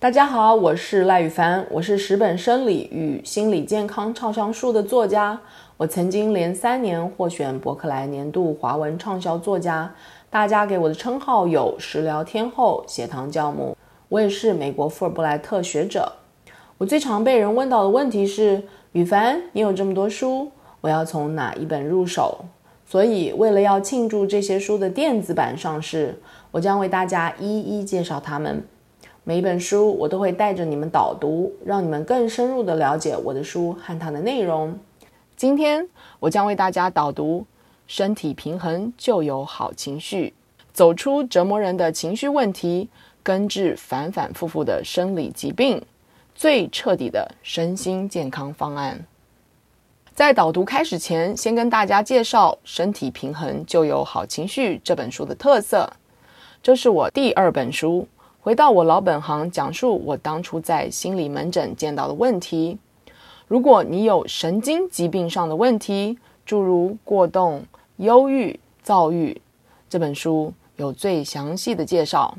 大家好，我是赖宇凡，我是十本生理与心理健康畅销书的作家。我曾经连三年获选博客来年度华文畅销作家，大家给我的称号有食疗天后、血糖教母。我也是美国富尔布莱特学者。我最常被人问到的问题是：宇凡，你有这么多书，我要从哪一本入手？所以，为了要庆祝这些书的电子版上市，我将为大家一一介绍它们。每一本书，我都会带着你们导读，让你们更深入地了解我的书和它的内容。今天，我将为大家导读《身体平衡就有好情绪》，走出折磨人的情绪问题，根治反反复复的生理疾病，最彻底的身心健康方案。在导读开始前，先跟大家介绍《身体平衡就有好情绪》这本书的特色。这是我第二本书。回到我老本行，讲述我当初在心理门诊见到的问题。如果你有神经疾病上的问题，诸如过动、忧郁、躁郁，这本书有最详细的介绍。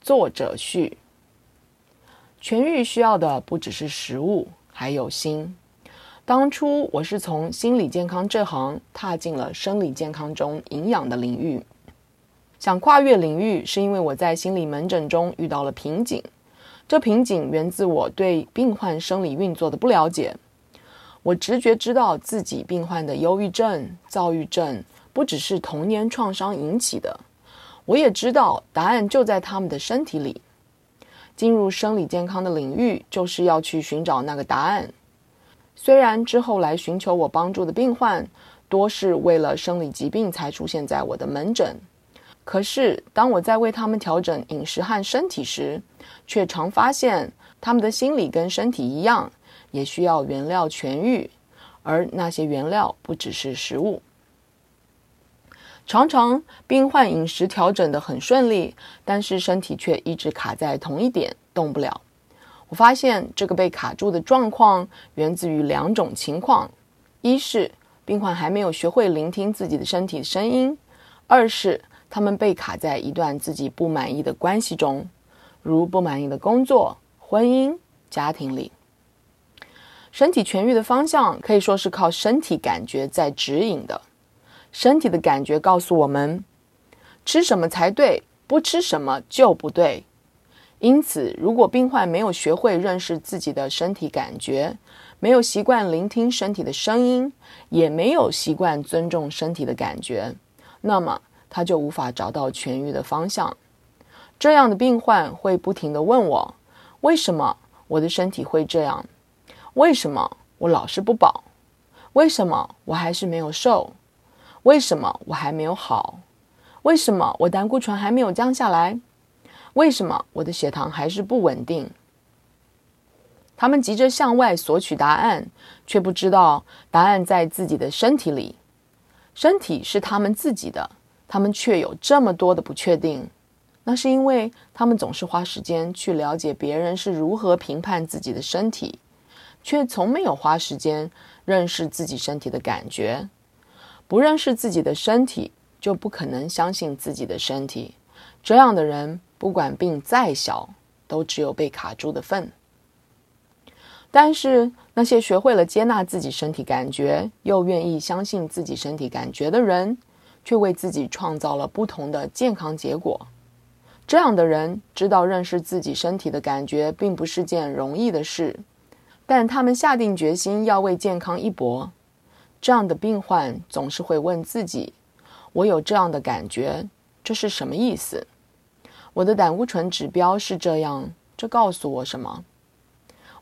作者序：痊愈需要的不只是食物，还有心。当初我是从心理健康这行踏进了生理健康中营养的领域，想跨越领域是因为我在心理门诊中遇到了瓶颈。这瓶颈源自我对病患生理运作的不了解。我直觉知道自己病患的忧郁症、躁郁症不只是童年创伤引起的，我也知道答案就在他们的身体里。进入生理健康的领域，就是要去寻找那个答案。虽然之后来寻求我帮助的病患多是为了生理疾病才出现在我的门诊，可是当我在为他们调整饮食和身体时，却常发现他们的心理跟身体一样，也需要原料痊愈，而那些原料不只是食物。常常病患饮食调整得很顺利，但是身体却一直卡在同一点，动不了。我发现这个被卡住的状况源自于两种情况：一是病患还没有学会聆听自己的身体声音；二是他们被卡在一段自己不满意的关系中，如不满意的工作、婚姻、家庭里。身体痊愈的方向可以说是靠身体感觉在指引的。身体的感觉告诉我们，吃什么才对，不吃什么就不对。因此，如果病患没有学会认识自己的身体感觉，没有习惯聆听身体的声音，也没有习惯尊重身体的感觉，那么他就无法找到痊愈的方向。这样的病患会不停地问我：为什么我的身体会这样？为什么我老是不饱？为什么我还是没有瘦？为什么我还没有好？为什么我胆固醇还没有降下来？为什么我的血糖还是不稳定？他们急着向外索取答案，却不知道答案在自己的身体里。身体是他们自己的，他们却有这么多的不确定。那是因为他们总是花时间去了解别人是如何评判自己的身体，却从没有花时间认识自己身体的感觉。不认识自己的身体，就不可能相信自己的身体。这样的人。不管病再小，都只有被卡住的份。但是那些学会了接纳自己身体感觉，又愿意相信自己身体感觉的人，却为自己创造了不同的健康结果。这样的人知道认识自己身体的感觉并不是件容易的事，但他们下定决心要为健康一搏。这样的病患总是会问自己：“我有这样的感觉，这是什么意思？”我的胆固醇指标是这样，这告诉我什么？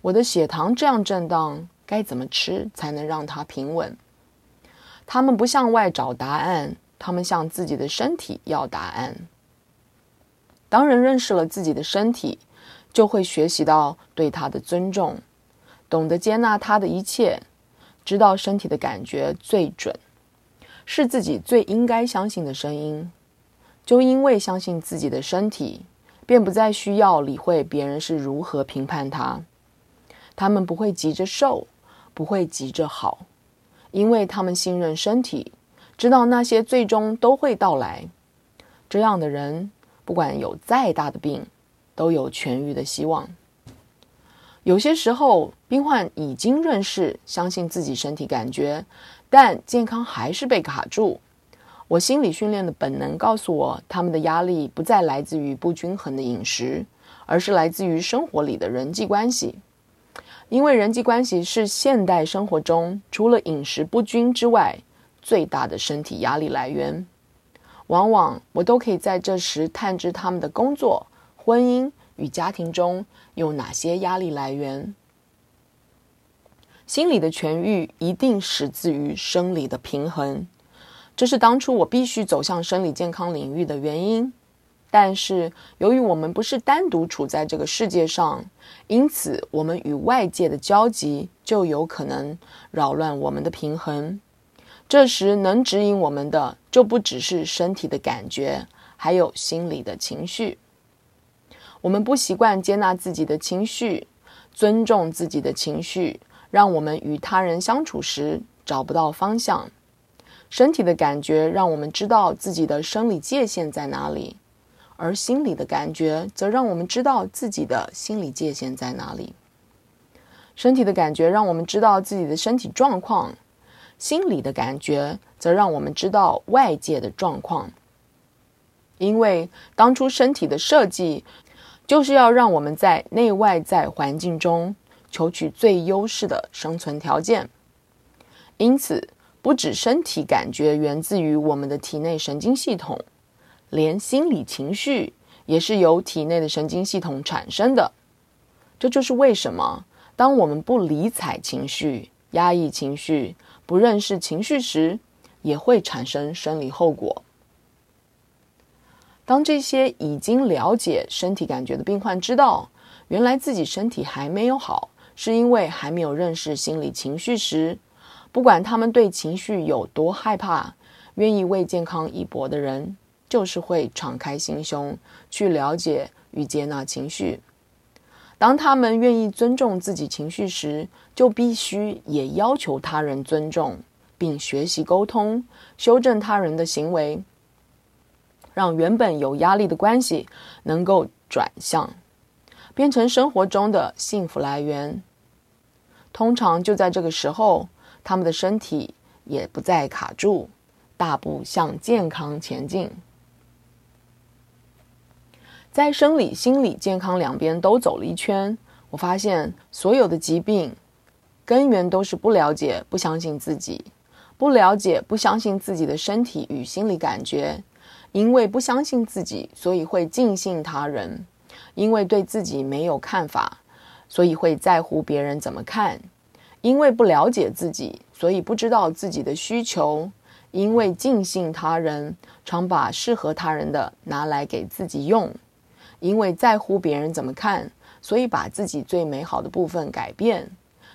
我的血糖这样震荡，该怎么吃才能让它平稳？他们不向外找答案，他们向自己的身体要答案。当人认识了自己的身体，就会学习到对他的尊重，懂得接纳他的一切，知道身体的感觉最准，是自己最应该相信的声音。就因为相信自己的身体，便不再需要理会别人是如何评判他。他们不会急着瘦，不会急着好，因为他们信任身体，知道那些最终都会到来。这样的人，不管有再大的病，都有痊愈的希望。有些时候，病患已经认识、相信自己身体感觉，但健康还是被卡住。我心理训练的本能告诉我，他们的压力不再来自于不均衡的饮食，而是来自于生活里的人际关系。因为人际关系是现代生活中除了饮食不均之外最大的身体压力来源。往往我都可以在这时探知他们的工作、婚姻与家庭中有哪些压力来源。心理的痊愈一定始自于生理的平衡。这是当初我必须走向生理健康领域的原因，但是由于我们不是单独处在这个世界上，因此我们与外界的交集就有可能扰乱我们的平衡。这时能指引我们的就不只是身体的感觉，还有心理的情绪。我们不习惯接纳自己的情绪，尊重自己的情绪，让我们与他人相处时找不到方向。身体的感觉让我们知道自己的生理界限在哪里，而心理的感觉则让我们知道自己的心理界限在哪里。身体的感觉让我们知道自己的身体状况，心理的感觉则让我们知道外界的状况。因为当初身体的设计，就是要让我们在内外在环境中求取最优势的生存条件，因此。不止身体感觉源自于我们的体内神经系统，连心理情绪也是由体内的神经系统产生的。这就是为什么，当我们不理睬情绪、压抑情绪、不认识情绪时，也会产生生理后果。当这些已经了解身体感觉的病患知道，原来自己身体还没有好，是因为还没有认识心理情绪时，不管他们对情绪有多害怕，愿意为健康一搏的人，就是会敞开心胸去了解与接纳情绪。当他们愿意尊重自己情绪时，就必须也要求他人尊重，并学习沟通，修正他人的行为，让原本有压力的关系能够转向，变成生活中的幸福来源。通常就在这个时候。他们的身体也不再卡住，大步向健康前进。在生理、心理健康两边都走了一圈，我发现所有的疾病根源都是不了解、不相信自己，不了解、不相信自己的身体与心理感觉。因为不相信自己，所以会尽信他人；因为对自己没有看法，所以会在乎别人怎么看。因为不了解自己，所以不知道自己的需求；因为尽信他人，常把适合他人的拿来给自己用；因为在乎别人怎么看，所以把自己最美好的部分改变；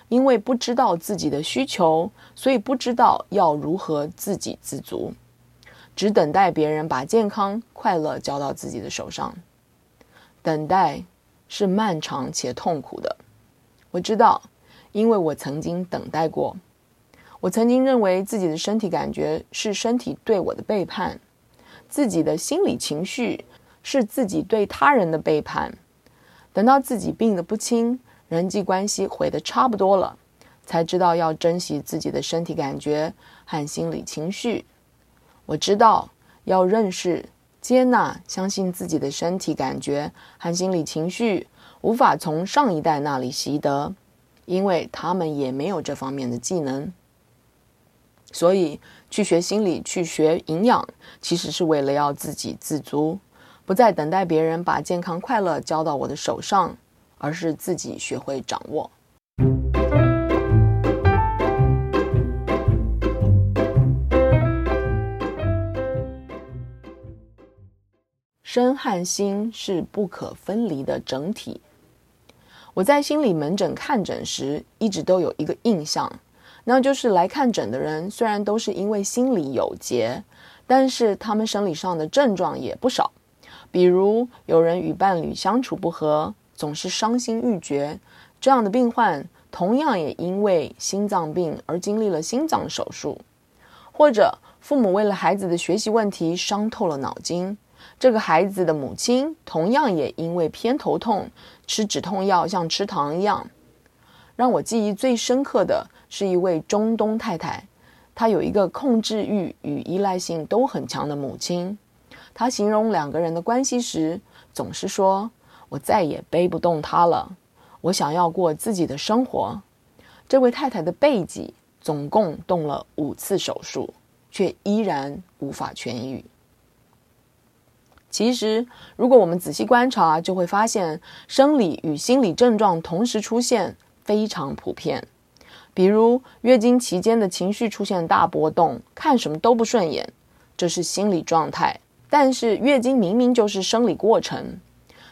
因为不知道自己的需求，所以不知道要如何自给自足，只等待别人把健康、快乐交到自己的手上。等待是漫长且痛苦的，我知道。因为我曾经等待过，我曾经认为自己的身体感觉是身体对我的背叛，自己的心理情绪是自己对他人的背叛。等到自己病得不轻，人际关系毁得差不多了，才知道要珍惜自己的身体感觉和心理情绪。我知道要认识、接纳、相信自己的身体感觉和心理情绪，无法从上一代那里习得。因为他们也没有这方面的技能，所以去学心理、去学营养，其实是为了要自给自足，不再等待别人把健康快乐交到我的手上，而是自己学会掌握。身和心是不可分离的整体。我在心理门诊看诊时，一直都有一个印象，那就是来看诊的人虽然都是因为心里有结，但是他们生理上的症状也不少。比如有人与伴侣相处不和，总是伤心欲绝，这样的病患同样也因为心脏病而经历了心脏手术，或者父母为了孩子的学习问题伤透了脑筋，这个孩子的母亲同样也因为偏头痛吃止痛药像吃糖一样。让我记忆最深刻的是一位中东太太，她有一个控制欲与依赖性都很强的母亲。她形容两个人的关系时，总是说：“我再也背不动他了。”我想要过自己的生活。这位太太的背脊总共动了五次手术，却依然无法痊愈。其实，如果我们仔细观察，就会发现生理与心理症状同时出现，非常普遍。比如月经期间的情绪出现大波动，看什么都不顺眼，这是心理状态。但是月经明明就是生理过程。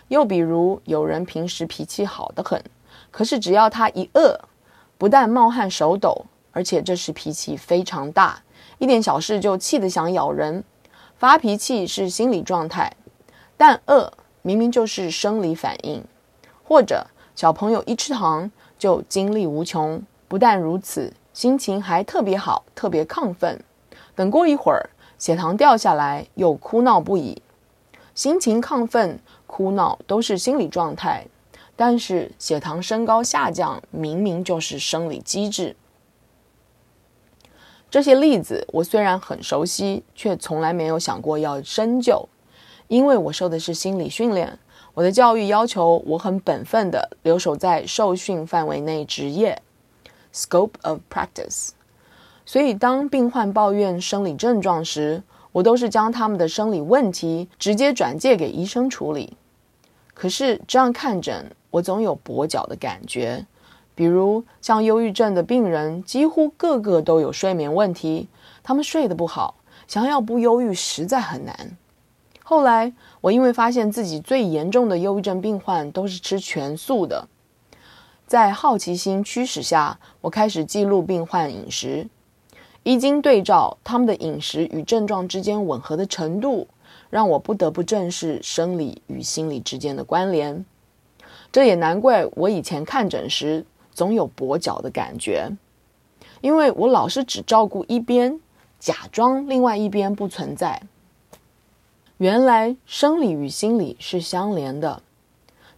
又比如，有人平时脾气好得很，可是只要他一饿，不但冒汗手抖，而且这时脾气非常大，一点小事就气得想咬人。发脾气是心理状态，但饿明明就是生理反应。或者小朋友一吃糖就精力无穷，不但如此，心情还特别好，特别亢奋。等过一会儿，血糖掉下来，又哭闹不已。心情亢奋。哭闹都是心理状态，但是血糖升高下降明明就是生理机制。这些例子我虽然很熟悉，却从来没有想过要深究，因为我受的是心理训练，我的教育要求我很本分地留守在受训范围内执业 （scope of practice）。所以当病患抱怨生理症状时，我都是将他们的生理问题直接转介给医生处理。可是这样看诊，我总有跛脚的感觉。比如像忧郁症的病人，几乎个个都有睡眠问题，他们睡得不好，想要不忧郁实在很难。后来我因为发现自己最严重的忧郁症病患都是吃全素的，在好奇心驱使下，我开始记录病患饮食，一经对照他们的饮食与症状之间吻合的程度。让我不得不正视生理与心理之间的关联，这也难怪我以前看诊时总有跛脚的感觉，因为我老是只照顾一边，假装另外一边不存在。原来生理与心理是相连的，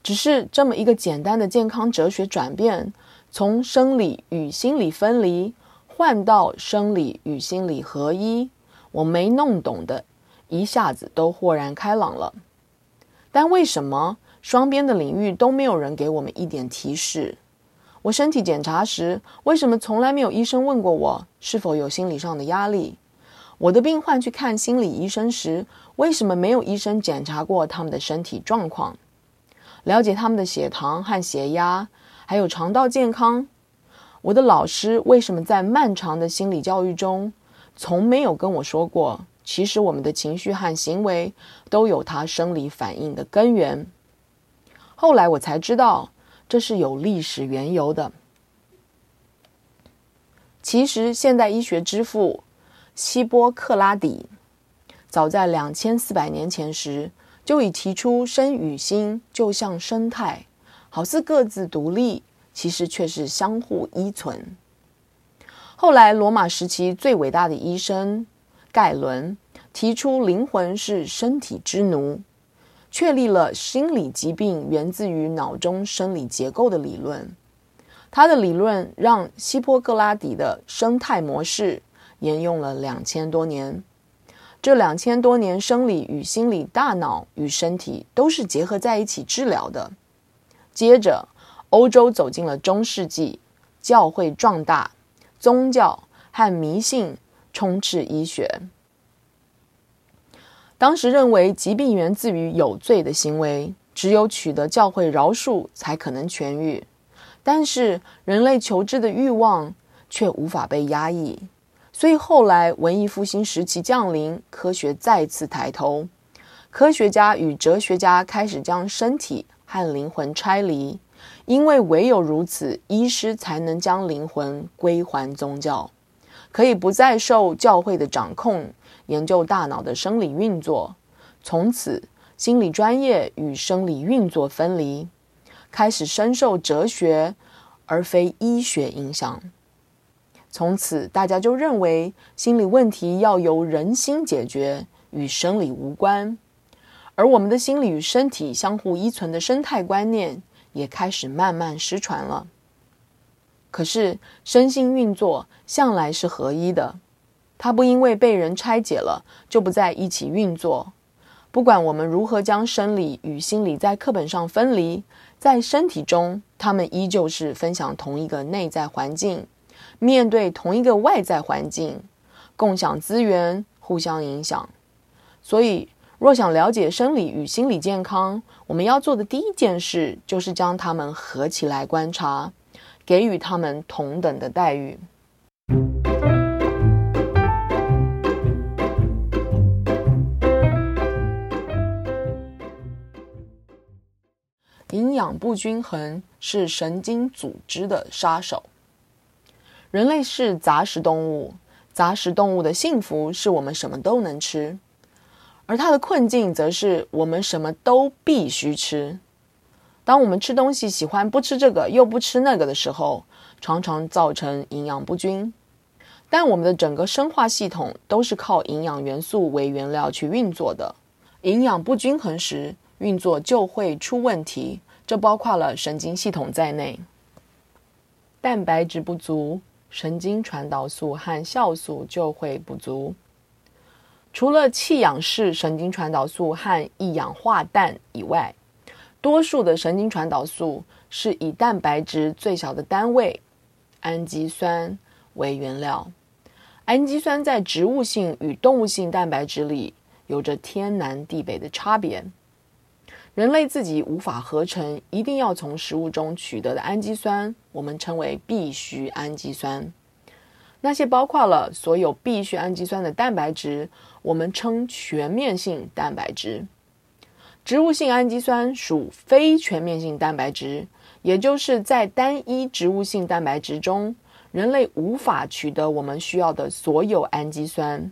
只是这么一个简单的健康哲学转变，从生理与心理分离换到生理与心理合一，我没弄懂的。一下子都豁然开朗了，但为什么双边的领域都没有人给我们一点提示？我身体检查时，为什么从来没有医生问过我是否有心理上的压力？我的病患去看心理医生时，为什么没有医生检查过他们的身体状况，了解他们的血糖和血压，还有肠道健康？我的老师为什么在漫长的心理教育中，从没有跟我说过？其实我们的情绪和行为都有它生理反应的根源。后来我才知道，这是有历史缘由的。其实现代医学之父希波克拉底，早在两千四百年前时就已提出，身与心就像生态，好似各自独立，其实却是相互依存。后来罗马时期最伟大的医生。盖伦提出灵魂是身体之奴，确立了心理疾病源自于脑中生理结构的理论。他的理论让希波克拉底的生态模式沿用了两千多年。这两千多年，生理与心理、大脑与身体都是结合在一起治疗的。接着，欧洲走进了中世纪，教会壮大，宗教和迷信。充斥医学。当时认为疾病源自于有罪的行为，只有取得教会饶恕才可能痊愈。但是人类求知的欲望却无法被压抑，所以后来文艺复兴时期降临，科学再次抬头，科学家与哲学家开始将身体和灵魂拆离，因为唯有如此，医师才能将灵魂归还宗教。可以不再受教会的掌控，研究大脑的生理运作。从此，心理专业与生理运作分离，开始深受哲学而非医学影响。从此，大家就认为心理问题要由人心解决，与生理无关。而我们的心理与身体相互依存的生态观念，也开始慢慢失传了。可是，身心运作向来是合一的，它不因为被人拆解了，就不再一起运作。不管我们如何将生理与心理在课本上分离，在身体中，他们依旧是分享同一个内在环境。面对同一个外在环境，共享资源，互相影响。所以，若想了解生理与心理健康，我们要做的第一件事就是将它们合起来观察，给予他们同等的待遇。营养不均衡是神经组织的杀手。人类是杂食动物，杂食动物的幸福是我们什么都能吃，而它的困境则是我们什么都必须吃。当我们吃东西喜欢不吃这个又不吃那个的时候，常常造成营养不均。但我们的整个生化系统都是靠营养元素为原料去运作的，营养不均衡时，运作就会出问题，这包括了神经系统在内，蛋白质不足。神经传导素和酵素就会不足。除了气氧式神经传导素和一氧化氮以外，多数的神经传导素是以蛋白质最小的单位氨基酸为原料。氨基酸在植物性与动物性蛋白质里有着天南地北的差别。人类自己无法合成，一定要从食物中取得的氨基酸，我们称为必需氨基酸。那些包括了所有必需氨基酸的蛋白质，我们称全面性蛋白质。植物性氨基酸属非全面性蛋白质，也就是在单一植物性蛋白质中，人类无法取得我们需要的所有氨基酸。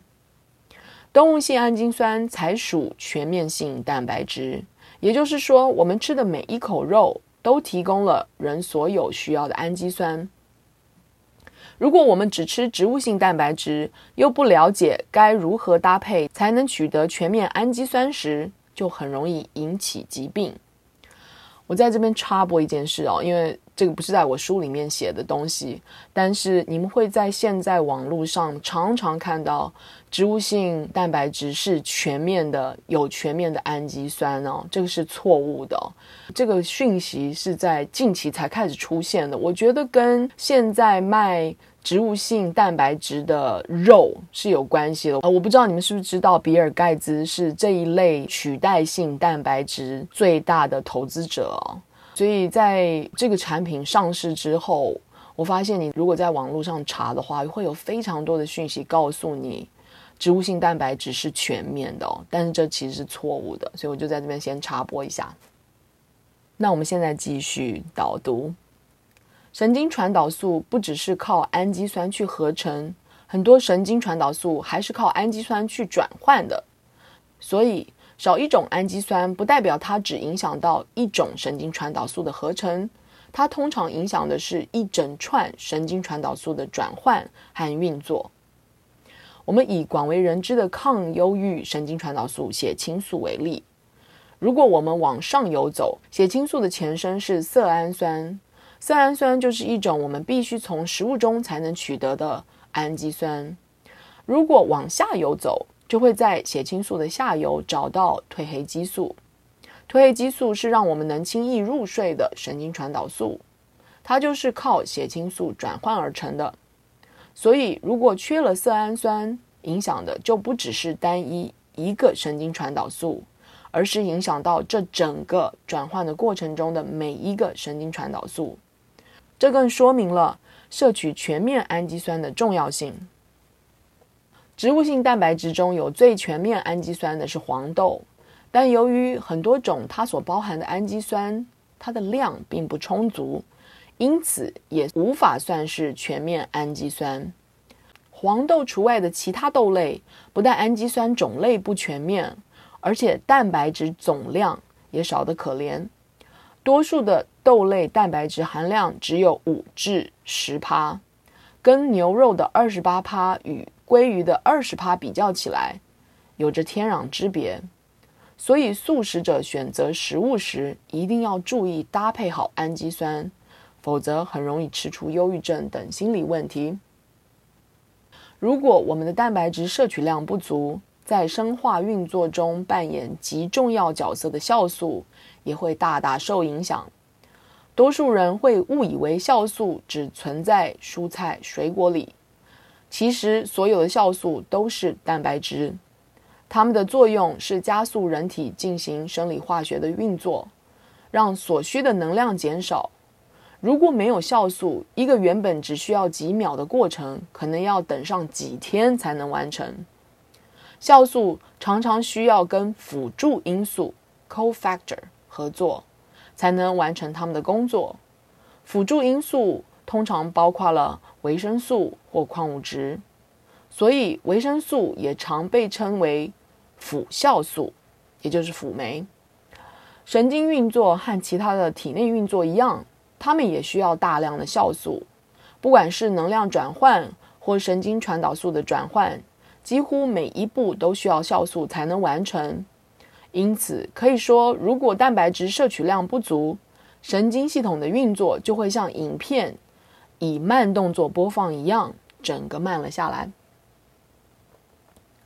动物性氨基酸才属全面性蛋白质。也就是说，我们吃的每一口肉都提供了人所有需要的氨基酸。如果我们只吃植物性蛋白质，又不了解该如何搭配才能取得全面氨基酸时，就很容易引起疾病。我在这边插播一件事哦，因为这个不是在我书里面写的东西，但是你们会在现在网络上常常看到。植物性蛋白质是全面的，有全面的氨基酸哦，这个是错误的。这个讯息是在近期才开始出现的。我觉得跟现在卖植物性蛋白质的肉是有关系的。呃，我不知道你们是不是知道，比尔盖茨是这一类取代性蛋白质最大的投资者。所以在这个产品上市之后，我发现你如果在网络上查的话，会有非常多的讯息告诉你。植物性蛋白质是全面的哦，但是这其实是错误的，所以我就在这边先插播一下。那我们现在继续导读。神经传导素不只是靠氨基酸去合成，很多神经传导素还是靠氨基酸去转换的。所以少一种氨基酸不代表它只影响到一种神经传导素的合成，它通常影响的是一整串神经传导素的转换和运作。我们以广为人知的抗忧郁神经传导素血清素为例，如果我们往上游走，血清素的前身是色氨酸，色氨酸就是一种我们必须从食物中才能取得的氨基酸。如果往下游走，就会在血清素的下游找到褪黑激素。褪黑激素是让我们能轻易入睡的神经传导素，它就是靠血清素转换而成的。所以，如果缺了色氨酸，影响的就不只是单一一个神经传导素，而是影响到这整个转换的过程中的每一个神经传导素。这更说明了摄取全面氨基酸的重要性。植物性蛋白质中有最全面氨基酸的是黄豆，但由于很多种它所包含的氨基酸，它的量并不充足。因此，也无法算是全面氨基酸。黄豆除外的其他豆类，不但氨基酸种类不全面，而且蛋白质总量也少得可怜。多数的豆类蛋白质含量只有五至十趴，跟牛肉的二十八趴与鲑鱼的二十趴比较起来，有着天壤之别。所以素食者选择食物时，一定要注意搭配好氨基酸，否则很容易吃出忧郁症等心理问题。如果我们的蛋白质摄取量不足，在生化运作中扮演极重要角色的酵素也会大大受影响。多数人会误以为酵素只存在蔬菜水果里，其实所有的酵素都是蛋白质，它们的作用是加速人体进行生理化学的运作，让所需的能量减少。如果没有酵素，一个原本只需要几秒的过程，可能要等上几天才能完成。酵素常常需要跟辅助因素 （cofactor） 合作，才能完成他们的工作。辅助因素通常包括了维生素或矿物质，所以维生素也常被称为辅酵素，也就是辅酶。神经运作和其他的体内运作一样，它们也需要大量的酵素，不管是能量转换或神经传导素的转换。几乎每一步都需要酵素才能完成，因此可以说，如果蛋白质摄取量不足，神经系统的运作就会像影片以慢动作播放一样，整个慢了下来。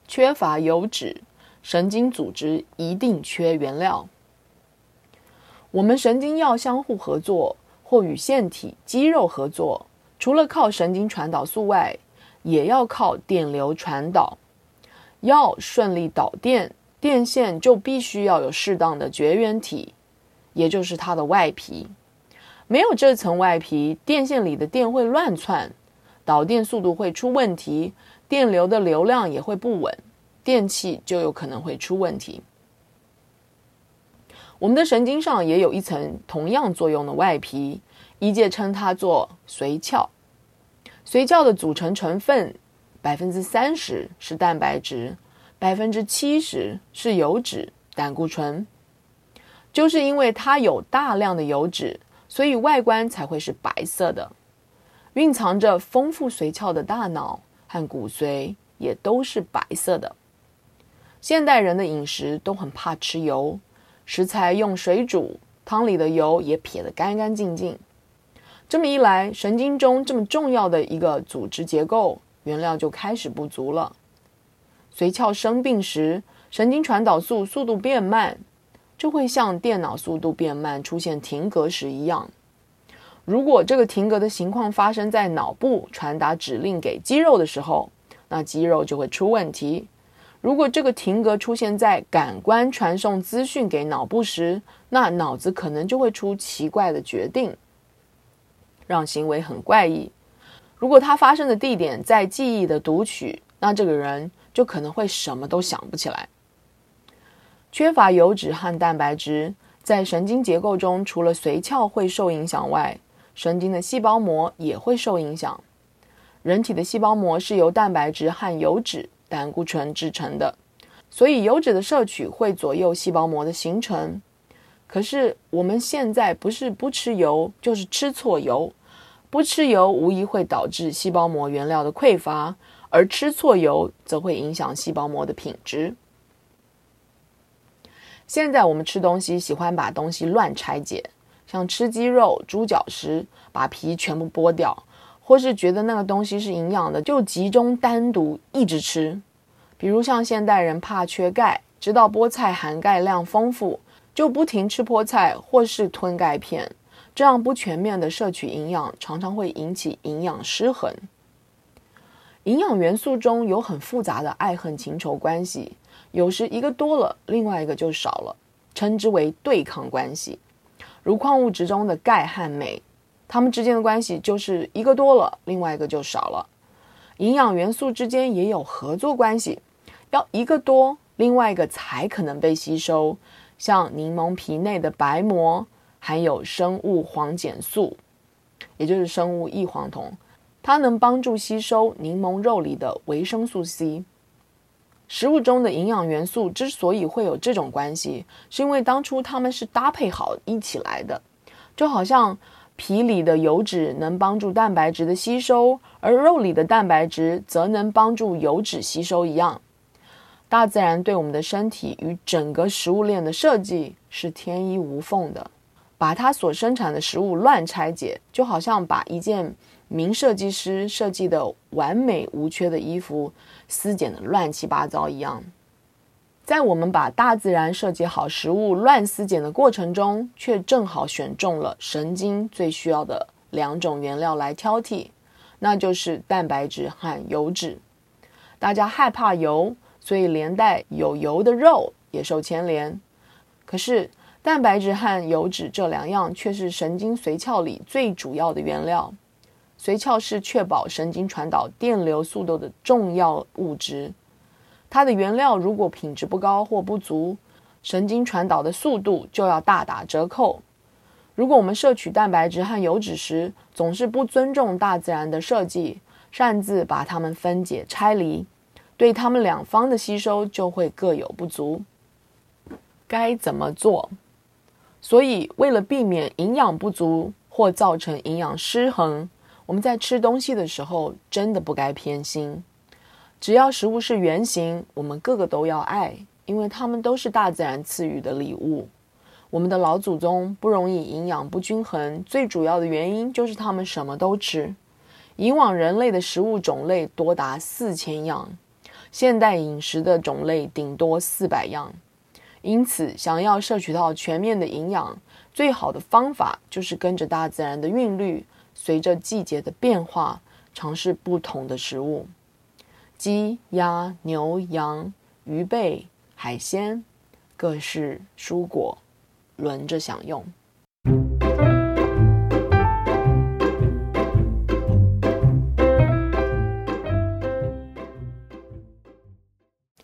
缺乏油脂，神经组织一定缺原料。我们神经要相互合作或与腺体、肌肉合作，除了靠神经传导素外，也要靠电流传导，要顺利导电，电线就必须要有适当的绝缘体，也就是它的外皮。没有这层外皮，电线里的电会乱窜，导电速度会出问题，电流的流量也会不稳，电器就有可能会出问题。我们的神经上也有一层同样作用的外皮，医界称它做髓鞘。髓鞘的组成成分，百分之三十是蛋白质，百分之七十是油脂、胆固醇。就是因为它有大量的油脂，所以外观才会是白色的。蕴藏着丰富髓鞘的大脑和骨髓也都是白色的。现代人的饮食都很怕吃油，食材用水煮，汤里的油也撇得干干净净。这么一来，神经中这么重要的一个组织结构原料就开始不足了。髓鞘生病时，神经传导素速度变慢，就会像电脑速度变慢出现停格时一样。如果这个停格的情况发生在脑部传达指令给肌肉的时候，那肌肉就会出问题。如果这个停格出现在感官传送资讯给脑部时，那脑子可能就会出奇怪的决定。让行为很怪异。如果它发生的地点在记忆的读取，那这个人就可能会什么都想不起来。缺乏油脂和蛋白质，在神经结构中，除了髓鞘会受影响外，神经的细胞膜也会受影响。人体的细胞膜是由蛋白质和油脂、胆固醇制成的，所以油脂的摄取会左右细胞膜的形成。可是我们现在不是不吃油，就是吃错油。不吃油无疑会导致细胞膜原料的匮乏，而吃错油则会影响细胞膜的品质。现在我们吃东西喜欢把东西乱拆解，像吃鸡肉、猪脚时把皮全部剥掉，或是觉得那个东西是营养的，就集中单独一直吃。比如像现代人怕缺钙，知道菠菜含钙量丰富。就不停吃菠菜或是吞钙片，这样不全面的摄取营养，常常会引起营养失衡。营养元素中有很复杂的爱恨情仇关系，有时一个多了，另外一个就少了，称之为对抗关系。如矿物质中的钙和镁，它们之间的关系就是一个多了，另外一个就少了。营养元素之间也有合作关系，要一个多，另外一个才可能被吸收。像柠檬皮内的白膜含有生物黄碱素，也就是生物异黄酮，它能帮助吸收柠檬肉里的维生素 C。食物中的营养元素之所以会有这种关系，是因为当初它们是搭配好一起来的。就好像皮里的油脂能帮助蛋白质的吸收，而肉里的蛋白质则能帮助油脂吸收一样。大自然对我们的身体与整个食物链的设计是天衣无缝的。把它所生产的食物乱拆解，就好像把一件名设计师设计的完美无缺的衣服撕剪的乱七八糟一样。在我们把大自然设计好食物乱撕剪的过程中，却正好选中了神经最需要的两种原料来挑剔，那就是蛋白质和油脂。大家害怕油，所以连带有油的肉也受牵连。可是，蛋白质和油脂这两样却是神经髓鞘里最主要的原料。髓鞘是确保神经传导电流速度的重要物质。它的原料如果品质不高或不足，神经传导的速度就要大打折扣。如果我们摄取蛋白质和油脂时，总是不尊重大自然的设计，擅自把它们分解拆离，对它们两方的吸收就会各有不足。该怎么做？所以，为了避免营养不足或造成营养失衡，我们在吃东西的时候真的不该偏心。只要食物是圆形，我们个个都要爱，因为它们都是大自然赐予的礼物。我们的老祖宗不容易营养不均衡，最主要的原因就是他们什么都吃。以往人类的食物种类多达四千样，现代饮食的种类顶多四百样。因此，想要摄取到全面的营养，最好的方法就是跟着大自然的韵律，随着季节的变化，尝试不同的食物。鸡、鸭、牛、羊、鱼贝、海鲜，各式蔬果，轮着享用。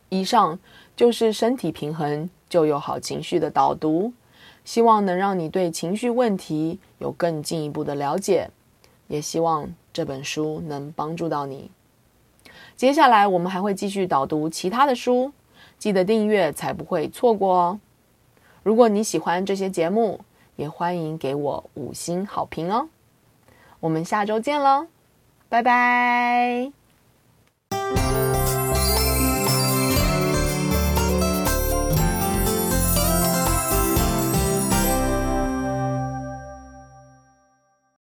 以上就是身体平衡就有好情绪的导读，希望能让你对情绪问题有更进一步的了解，也希望这本书能帮助到你。接下来我们还会继续导读其他的书，记得订阅才不会错过哦。如果你喜欢这些节目，也欢迎给我五星好评哦。我们下周见喽，拜拜。